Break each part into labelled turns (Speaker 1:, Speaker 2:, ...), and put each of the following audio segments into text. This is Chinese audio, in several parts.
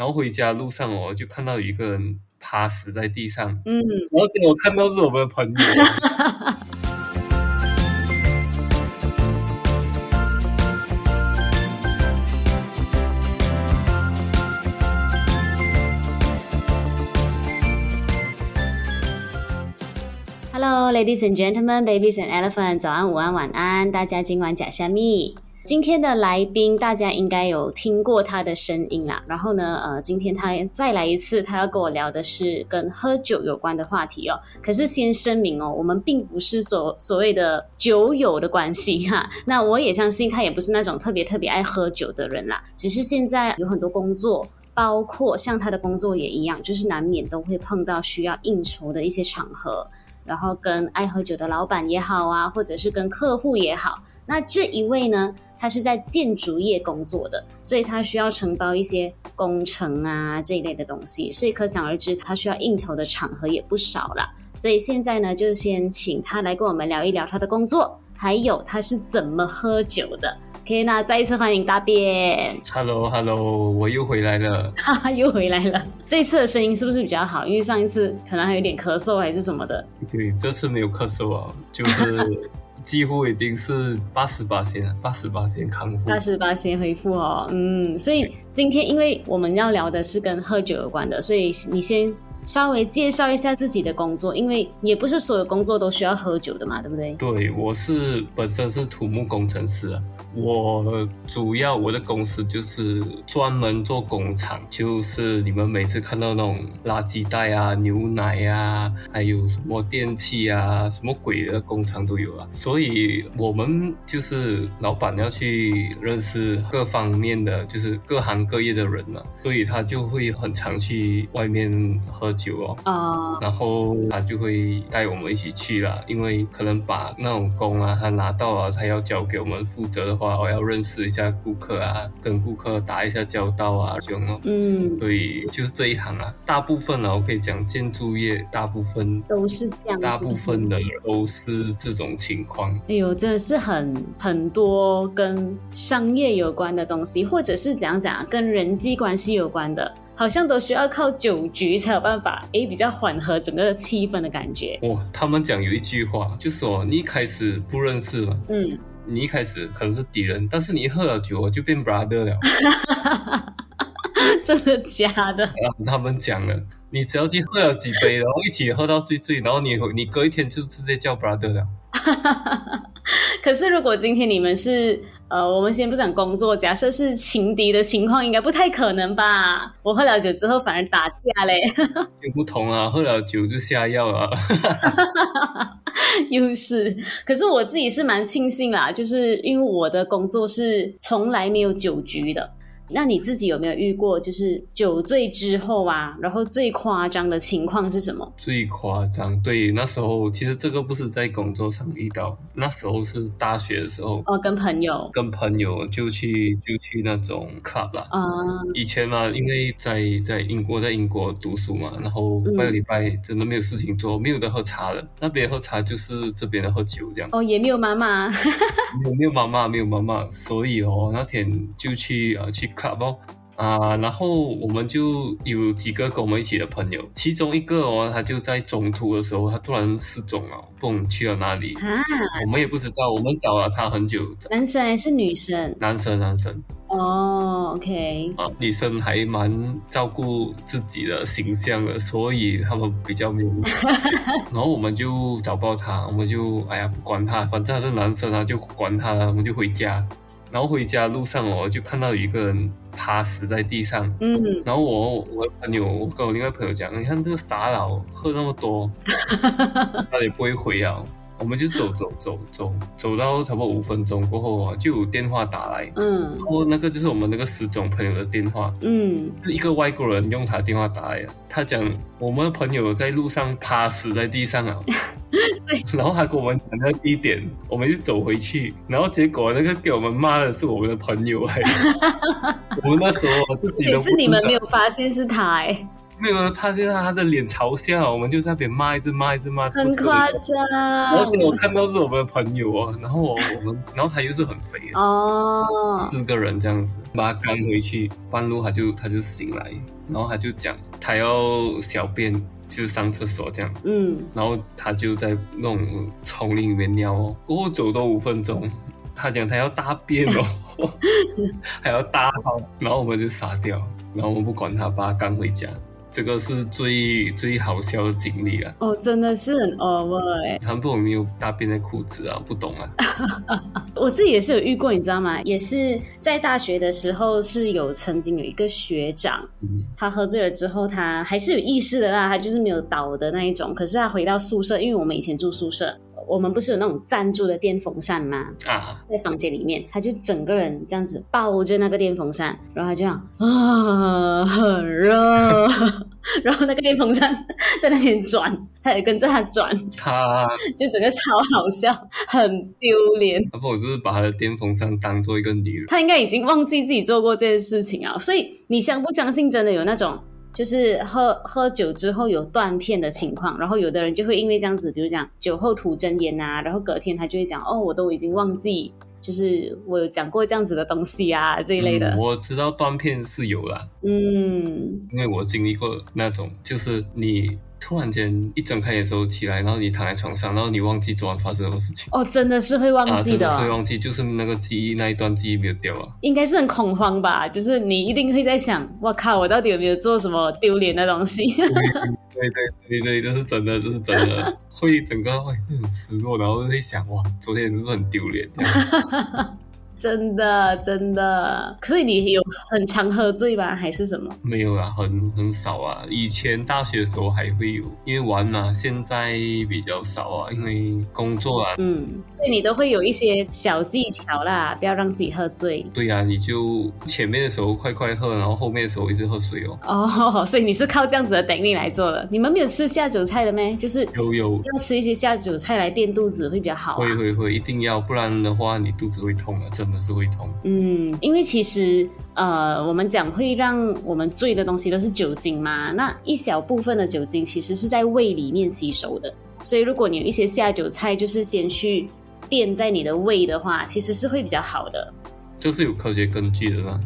Speaker 1: 然后回家路上哦，就看到有一个人趴死在地上，嗯，然后结果我看到是我们的朋友。
Speaker 2: Hello, ladies and gentlemen, babies and elephants，早安、午安、晚安，大家今晚假虾米。今天的来宾大家应该有听过他的声音啦。然后呢，呃，今天他再来一次，他要跟我聊的是跟喝酒有关的话题哦。可是先声明哦，我们并不是所所谓的酒友的关系哈。那我也相信他也不是那种特别特别爱喝酒的人啦。只是现在有很多工作，包括像他的工作也一样，就是难免都会碰到需要应酬的一些场合。然后跟爱喝酒的老板也好啊，或者是跟客户也好，那这一位呢，他是在建筑业工作的，所以他需要承包一些工程啊这一类的东西，所以可想而知，他需要应酬的场合也不少啦。所以现在呢，就先请他来跟我们聊一聊他的工作，还有他是怎么喝酒的。OK，那再一次欢迎大便。
Speaker 1: Hello，Hello，我又回来了。
Speaker 2: 哈哈，又回来了。这一次的声音是不是比较好？因为上一次可能还有点咳嗽还是什么的。
Speaker 1: 对，这次没有咳嗽啊，就是几乎已经是八十八线了，八十八线康复，
Speaker 2: 八十八线恢复哦。嗯，所以今天因为我们要聊的是跟喝酒有关的，所以你先。稍微介绍一下自己的工作，因为也不是所有工作都需要喝酒的嘛，对不对？
Speaker 1: 对，我是本身是土木工程师啊，我主要我的公司就是专门做工厂，就是你们每次看到那种垃圾袋啊、牛奶啊，还有什么电器啊、什么鬼的工厂都有啊。所以我们就是老板要去认识各方面的，就是各行各业的人嘛，所以他就会很常去外面喝。酒哦，啊，uh, 然后他就会带我们一起去啦，因为可能把那种工啊，他拿到了，他要交给我们负责的话，我要认识一下顾客啊，跟顾客打一下交道啊，这种哦，嗯，所以就是这一行啊，大部分啊，我可以讲建筑业，大部分
Speaker 2: 都是这样，
Speaker 1: 大部分的都是这种情况。
Speaker 2: 哎呦，真的是很很多跟商业有关的东西，或者是讲讲，跟人际关系有关的。好像都需要靠酒局才有办法，诶，比较缓和整个气氛的感觉。
Speaker 1: 哇，他们讲有一句话，就说你一开始不认识嘛，嗯，你一开始可能是敌人，但是你一喝了酒就变 brother 了。
Speaker 2: 真的假的？
Speaker 1: 他们讲了，你只要去喝了几杯，然后一起喝到醉醉，然后你你隔一天就直接叫 brother 了。
Speaker 2: 可是如果今天你们是。呃，我们先不讲工作，假设是情敌的情况，应该不太可能吧？我喝了酒之后反而打架嘞，
Speaker 1: 就不同啊，喝了酒就下药了，
Speaker 2: 又是。可是我自己是蛮庆幸啦，就是因为我的工作是从来没有酒局的。那你自己有没有遇过，就是酒醉之后啊，然后最夸张的情况是什么？
Speaker 1: 最夸张，对，那时候其实这个不是在工作上遇到，那时候是大学的时候
Speaker 2: 哦，跟朋友，
Speaker 1: 跟朋友就去就去那种 club 啦。啊、嗯，以前嘛，因为在在英国，在英国读书嘛，然后半个礼拜真的没有事情做，没有得喝茶了，那边喝茶就是这边的喝酒这样。
Speaker 2: 哦，也没有妈妈，
Speaker 1: 没有没有妈妈，没有妈妈，所以哦，那天就去啊去。卡包啊，然后我们就有几个跟我们一起的朋友，其中一个哦，他就在中途的时候，他突然失踪了，不懂去了哪里，啊、我们也不知道，我们找了他很久。
Speaker 2: 男生还是女生？
Speaker 1: 男生，男生。
Speaker 2: 哦，OK。
Speaker 1: 啊，女生还蛮照顾自己的形象的，所以他们比较没有。然后我们就找不到他，我们就哎呀不管他，反正他是男生啊，就管他了，我们就回家。然后回家路上哦，就看到有一个人趴死在地上。嗯，然后我我朋友，我跟我另外朋友讲，你看这个傻佬喝那么多，他也不会回啊。我们就走走走走走到差不多五分钟过后啊，就有电话打来。嗯，然后那个就是我们那个失踪朋友的电话。嗯，一个外国人用他电话打来，他讲我们的朋友在路上趴死在地上啊。对 然后他跟我们讲那个地点，我们就走回去，然后结果那个给我们骂的是我们的朋友哎。我们那时候自己
Speaker 2: 也是你们没有发现是他哎。
Speaker 1: 没有人发现他的脸朝下，我们就在那边骂，一直骂，一直骂，
Speaker 2: 很夸张。
Speaker 1: 然后我看到是我们的朋友啊，然后我我们，然后他又是很肥哦，四个人这样子把他赶回去，半路他就他就醒来，然后他就讲他要小便，就是上厕所这样，嗯，然后他就在那种丛林里面尿哦，过后走多五分钟。他讲他要大便哦，还要大号，然后我们就傻掉，然后我们不管他，把他赶回家。这个是最最好笑的经历啊！
Speaker 2: 哦，真的是很 over 哎！
Speaker 1: 他们不懂没有大便在裤子啊？不懂啊！
Speaker 2: 我自己也是有遇过，你知道吗？也是在大学的时候，是有曾经有一个学长，嗯、他喝醉了之后，他还是有意识的啦，他就是没有倒的那一种。可是他回到宿舍，因为我们以前住宿舍。我们不是有那种赞助的电风扇吗？啊，在房间里面，他就整个人这样子抱着那个电风扇，然后他就这样啊，很热，然后那个电风扇在那边转，他也跟着他转，他 就整个超好笑，很丢脸。
Speaker 1: 不，我就是把他的电风扇当做一个女人，
Speaker 2: 他应该已经忘记自己做过这件事情啊。所以你相不相信，真的有那种？就是喝喝酒之后有断片的情况，然后有的人就会因为这样子，比如讲酒后吐真言啊，然后隔天他就会讲哦，我都已经忘记，就是我有讲过这样子的东西啊这一类的。
Speaker 1: 嗯，我知道断片是有啦，嗯，因为我经历过那种，就是你。突然间一睁开眼的时候起来，然后你躺在床上，然后你忘记昨晚发生什么事情。
Speaker 2: 哦，真的是会忘记的，真的是会忘
Speaker 1: 记，就是那个记忆那一段记忆没有掉啊。
Speaker 2: 应该是很恐慌吧，就是你一定会在想，我靠，我到底有没有做什么丢脸的东西？对
Speaker 1: 对对对，这是真的，这是真的，会整个会很失落，然后会想哇，昨天是不是很丢脸？这样
Speaker 2: 真的真的，所以你有很常喝醉吧，还是什么？
Speaker 1: 没有啊，很很少啊。以前大学的时候还会有，因为玩嘛。现在比较少啊，因为工作啊。
Speaker 2: 嗯，所以你都会有一些小技巧啦，不要让自己喝醉。
Speaker 1: 对呀、啊，你就前面的时候快快喝，然后后面的时候一直喝水哦。
Speaker 2: 哦，所以你是靠这样子的等力来做的。你们没有吃下酒菜的咩？就是
Speaker 1: 有有
Speaker 2: 要吃一些下酒菜来垫肚子会比较好、啊。
Speaker 1: 会会会，一定要，不然的话你肚子会痛啊，真的是会痛。
Speaker 2: 嗯，因为其实呃，我们讲会让我们醉的东西都是酒精嘛，那一小部分的酒精其实是在胃里面吸收的，所以如果你有一些下酒菜，就是先去垫在你的胃的话，其实是会比较好的。
Speaker 1: 这是有科学根据的吗？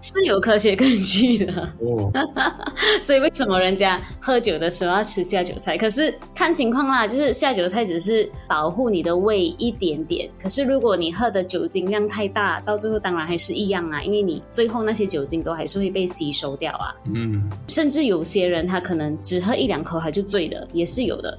Speaker 2: 是有科学根据的哦，所以为什么人家喝酒的时候要吃下酒菜？可是看情况啦，就是下酒菜只是保护你的胃一点点。可是如果你喝的酒精量太大，到最后当然还是一样啊，因为你最后那些酒精都还是会被吸收掉啊。嗯，甚至有些人他可能只喝一两口他就醉了，也是有的。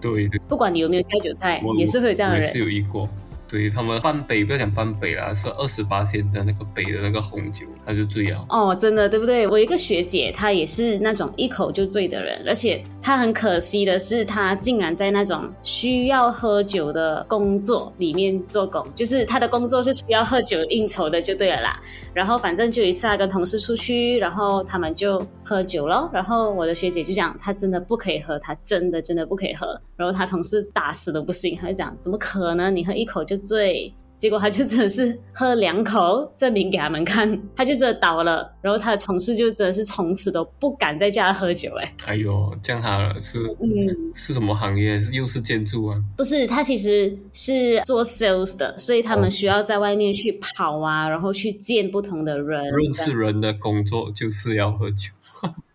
Speaker 1: 对的，
Speaker 2: 不管你有没有下酒菜，也是会有这样的人。
Speaker 1: 是有遇过。所以他们半杯，不要讲半杯啦，是二十八仙的那个杯的那个红酒，他就醉了。
Speaker 2: 哦，真的对不对？我一个学姐，她也是那种一口就醉的人，而且他很可惜的是，他竟然在那种需要喝酒的工作里面做工，就是他的工作是需要喝酒应酬的，就对了啦。然后反正就一次他跟同事出去，然后他们就喝酒咯。然后我的学姐就讲，他真的不可以喝，他真的真的不可以喝。然后他同事打死都不信，他就讲，怎么可能？你喝一口就。醉，结果他就真的是喝两口，证明给他们看，他就真的倒了。然后他的同事就真的是从此都不敢再叫他喝酒。哎，
Speaker 1: 哎呦，这样好了，是嗯，是什么行业？又是建筑啊？
Speaker 2: 不是，他其实是做 sales 的，所以他们需要在外面去跑啊，然后去见不同的人。
Speaker 1: 认识人的工作就是要喝酒。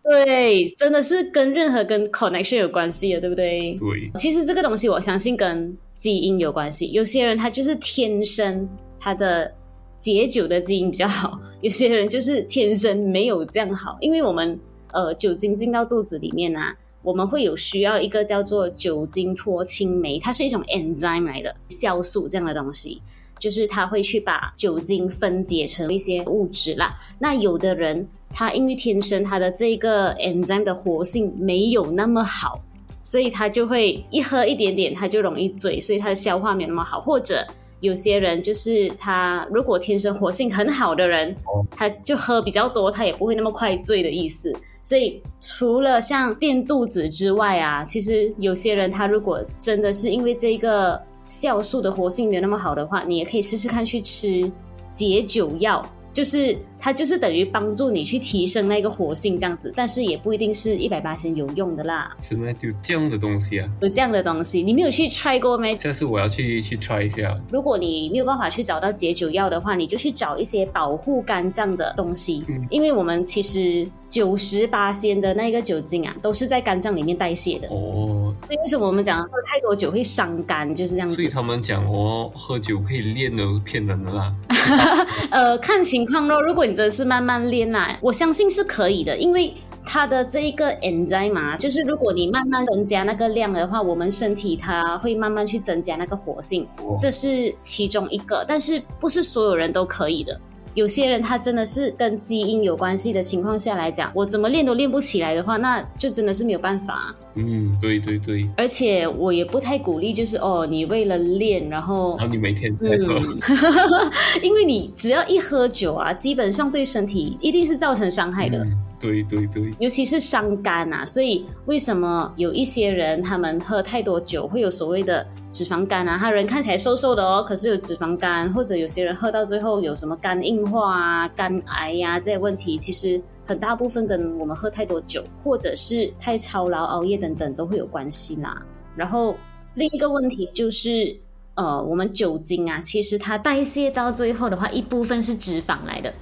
Speaker 2: 对，真的是跟任何跟 connection 有关系的，对不对？
Speaker 1: 对。
Speaker 2: 其实这个东西，我相信跟基因有关系。有些人他就是天生他的解酒的基因比较好，有些人就是天生没有这样好。因为我们呃酒精进到肚子里面啊，我们会有需要一个叫做酒精脱氢酶，它是一种 enzyme 来的酵素这样的东西。就是它会去把酒精分解成一些物质啦。那有的人他因为天生他的这个 enzyme 的活性没有那么好，所以他就会一喝一点点他就容易醉，所以他的消化没那么好。或者有些人就是他如果天生活性很好的人，他就喝比较多，他也不会那么快醉的意思。所以除了像垫肚子之外啊，其实有些人他如果真的是因为这个。酵素的活性没有那么好的话，你也可以试试看去吃解酒药，就是它就是等于帮助你去提升那个活性这样子，但是也不一定是一百八仙有用的啦。
Speaker 1: 什么？有这样的东西啊？
Speaker 2: 有这样的东西，你没有去 try 过没？
Speaker 1: 下次我要去去 try 一下。
Speaker 2: 如果你没有办法去找到解酒药的话，你就去找一些保护肝脏的东西，嗯、因为我们其实九十八仙的那个酒精啊，都是在肝脏里面代谢的。哦，所以为什么我们讲喝太多酒会伤肝，就是这样子。
Speaker 1: 所以他们讲哦，喝酒可以练的，是骗人的啦。
Speaker 2: 呃，看情况咯。如果你真的是慢慢练啊，我相信是可以的，因为它的这一个 enzyme 嘛，就是如果你慢慢增加那个量的话，我们身体它会慢慢去增加那个活性，这是其中一个，但是不是所有人都可以的。有些人他真的是跟基因有关系的情况下来讲，我怎么练都练不起来的话，那就真的是没有办法。
Speaker 1: 嗯，对对对。
Speaker 2: 而且我也不太鼓励，就是哦，你为了练，然后
Speaker 1: 然后你每天在喝，嗯、
Speaker 2: 因为你只要一喝酒啊，基本上对身体一定是造成伤害的。
Speaker 1: 嗯对对对，
Speaker 2: 尤其是伤肝啊，所以为什么有一些人他们喝太多酒会有所谓的脂肪肝啊？他人看起来瘦瘦的哦，可是有脂肪肝，或者有些人喝到最后有什么肝硬化啊、肝癌呀、这些问题，其实很大部分跟我们喝太多酒，或者是太操劳、熬夜等等都会有关系啦。然后另一个问题就是，呃，我们酒精啊，其实它代谢到最后的话，一部分是脂肪来的。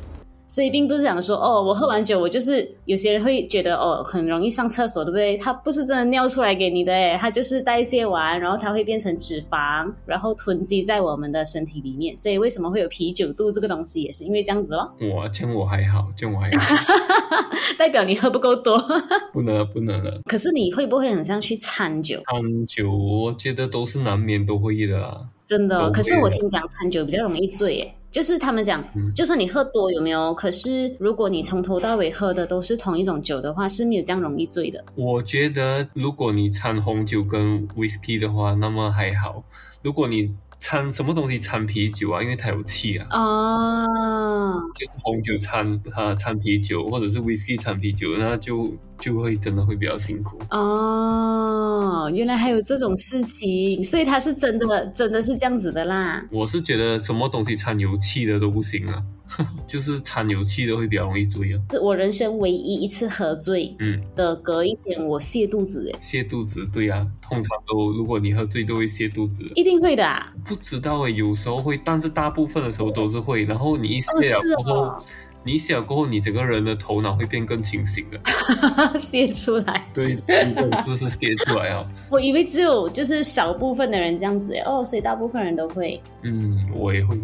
Speaker 2: 所以并不是讲说哦，我喝完酒，我就是有些人会觉得哦，很容易上厕所，对不对？它不是真的尿出来给你的，诶，它就是代谢完，然后它会变成脂肪，然后囤积在我们的身体里面。所以为什么会有啤酒肚这个东西，也是因为这样子咯。
Speaker 1: 我这样我还好，这样我还好，
Speaker 2: 代表你喝不够多。
Speaker 1: 不能了，不能了。
Speaker 2: 可是你会不会很像去掺酒？
Speaker 1: 掺酒，我觉得都是难免都会的啦。
Speaker 2: 真的，可是我听讲掺酒比较容易醉，诶。就是他们讲，就算你喝多有没有？可是如果你从头到尾喝的都是同一种酒的话，是没有这样容易醉的。
Speaker 1: 我觉得，如果你掺红酒跟 whisky 的话，那么还好。如果你掺什么东西掺啤酒啊？因为它有气啊。哦。就是红酒掺啊掺啤酒，或者是 whisky 掺啤酒，那就就会真的会比较辛苦。
Speaker 2: 哦，原来还有这种事情，所以它是真的，真的是这样子的啦。
Speaker 1: 我是觉得什么东西掺有气的都不行啊。就是掺油气的会比较容易醉啊！
Speaker 2: 是我人生唯一一次喝醉，嗯，的隔一天我泻肚子，哎，
Speaker 1: 泻肚子，对啊，通常都如果你喝醉都会泻肚子，
Speaker 2: 一定会的啊！
Speaker 1: 不知道哎，有时候会，但是大部分的时候都是会，然后你一泻了过后。哦你泻过后，你整个人的头脑会变更清醒的，
Speaker 2: 泻出来。
Speaker 1: 对，是不是泻出来啊？
Speaker 2: 我以为只有就是少部分的人这样子哦，所以大部分人都会。
Speaker 1: 嗯，我也会。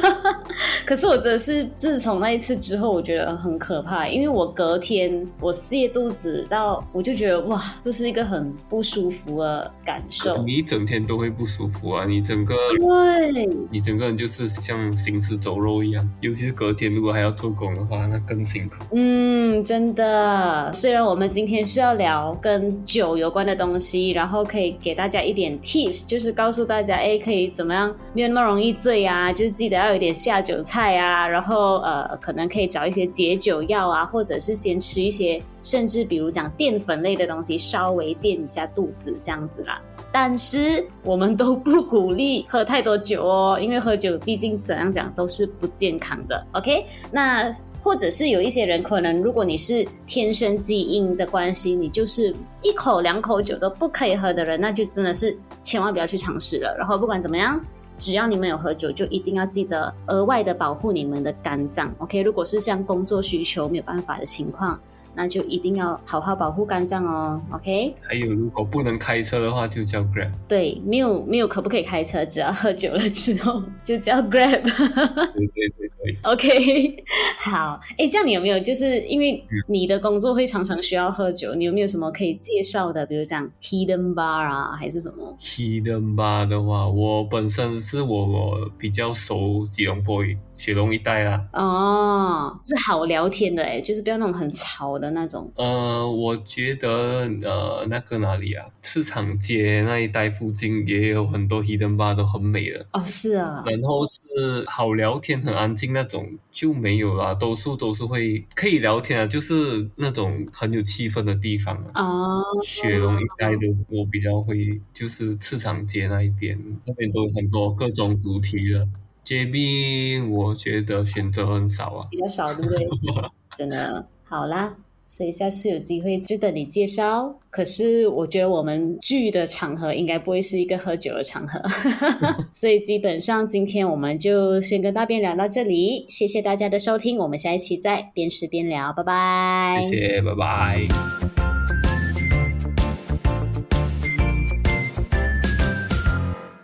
Speaker 2: 可是我真的是自从那一次之后，我觉得很可怕，因为我隔天我泻肚子到，我就觉得哇，这是一个很不舒服的感受。
Speaker 1: 你一整天都会不舒服啊，你整个
Speaker 2: 对，
Speaker 1: 你整个人就是像行尸走肉一样，尤其是隔天如果还要。做工的话，那更辛苦。
Speaker 2: 嗯，真的。虽然我们今天是要聊跟酒有关的东西，然后可以给大家一点 tips，就是告诉大家，哎，可以怎么样没有那么容易醉啊？就是记得要有点下酒菜啊，然后呃，可能可以找一些解酒药啊，或者是先吃一些，甚至比如讲淀粉类的东西，稍微垫一下肚子这样子啦。但是我们都不鼓励喝太多酒哦，因为喝酒毕竟怎样讲都是不健康的。OK，那或者是有一些人可能，如果你是天生基因的关系，你就是一口两口酒都不可以喝的人，那就真的是千万不要去尝试了。然后不管怎么样，只要你们有喝酒，就一定要记得额外的保护你们的肝脏。OK，如果是像工作需求没有办法的情况。那就一定要好好保护肝脏哦，OK？
Speaker 1: 还有，如果不能开车的话，就叫 Grab。
Speaker 2: 对，没有没有可不可以开车，只要喝酒了之后就叫 Grab。
Speaker 1: 对对对对。
Speaker 2: OK，好。哎，这样你有没有就是因为你的工作会常常需要喝酒，你有没有什么可以介绍的？比如像 Hidden Bar 啊，还是什么
Speaker 1: ？Hidden Bar 的话，我本身是我我比较熟吉隆坡雪隆一带啦。
Speaker 2: 哦，是好聊天的哎，就是不要那种很吵的那种。
Speaker 1: 呃，我觉得呃，那个哪里啊，市场街那一带附近也有很多 hidden bar 都很美的。
Speaker 2: 哦，是啊。
Speaker 1: 然后是好聊天、很安静那种就没有啦，多数都是会可以聊天啊，就是那种很有气氛的地方啊。哦。雪隆一带的我比较会，就是市场街那一边，那边都有很多各种主题的。JB 我觉得选择很少啊，
Speaker 2: 比较少，对不对？真的，好啦。所以下次有机会就等你介绍。可是我觉得我们聚的场合应该不会是一个喝酒的场合，所以基本上今天我们就先跟大边聊到这里。谢谢大家的收听，我们下一期再边吃边聊，拜拜。
Speaker 1: 谢谢，拜拜。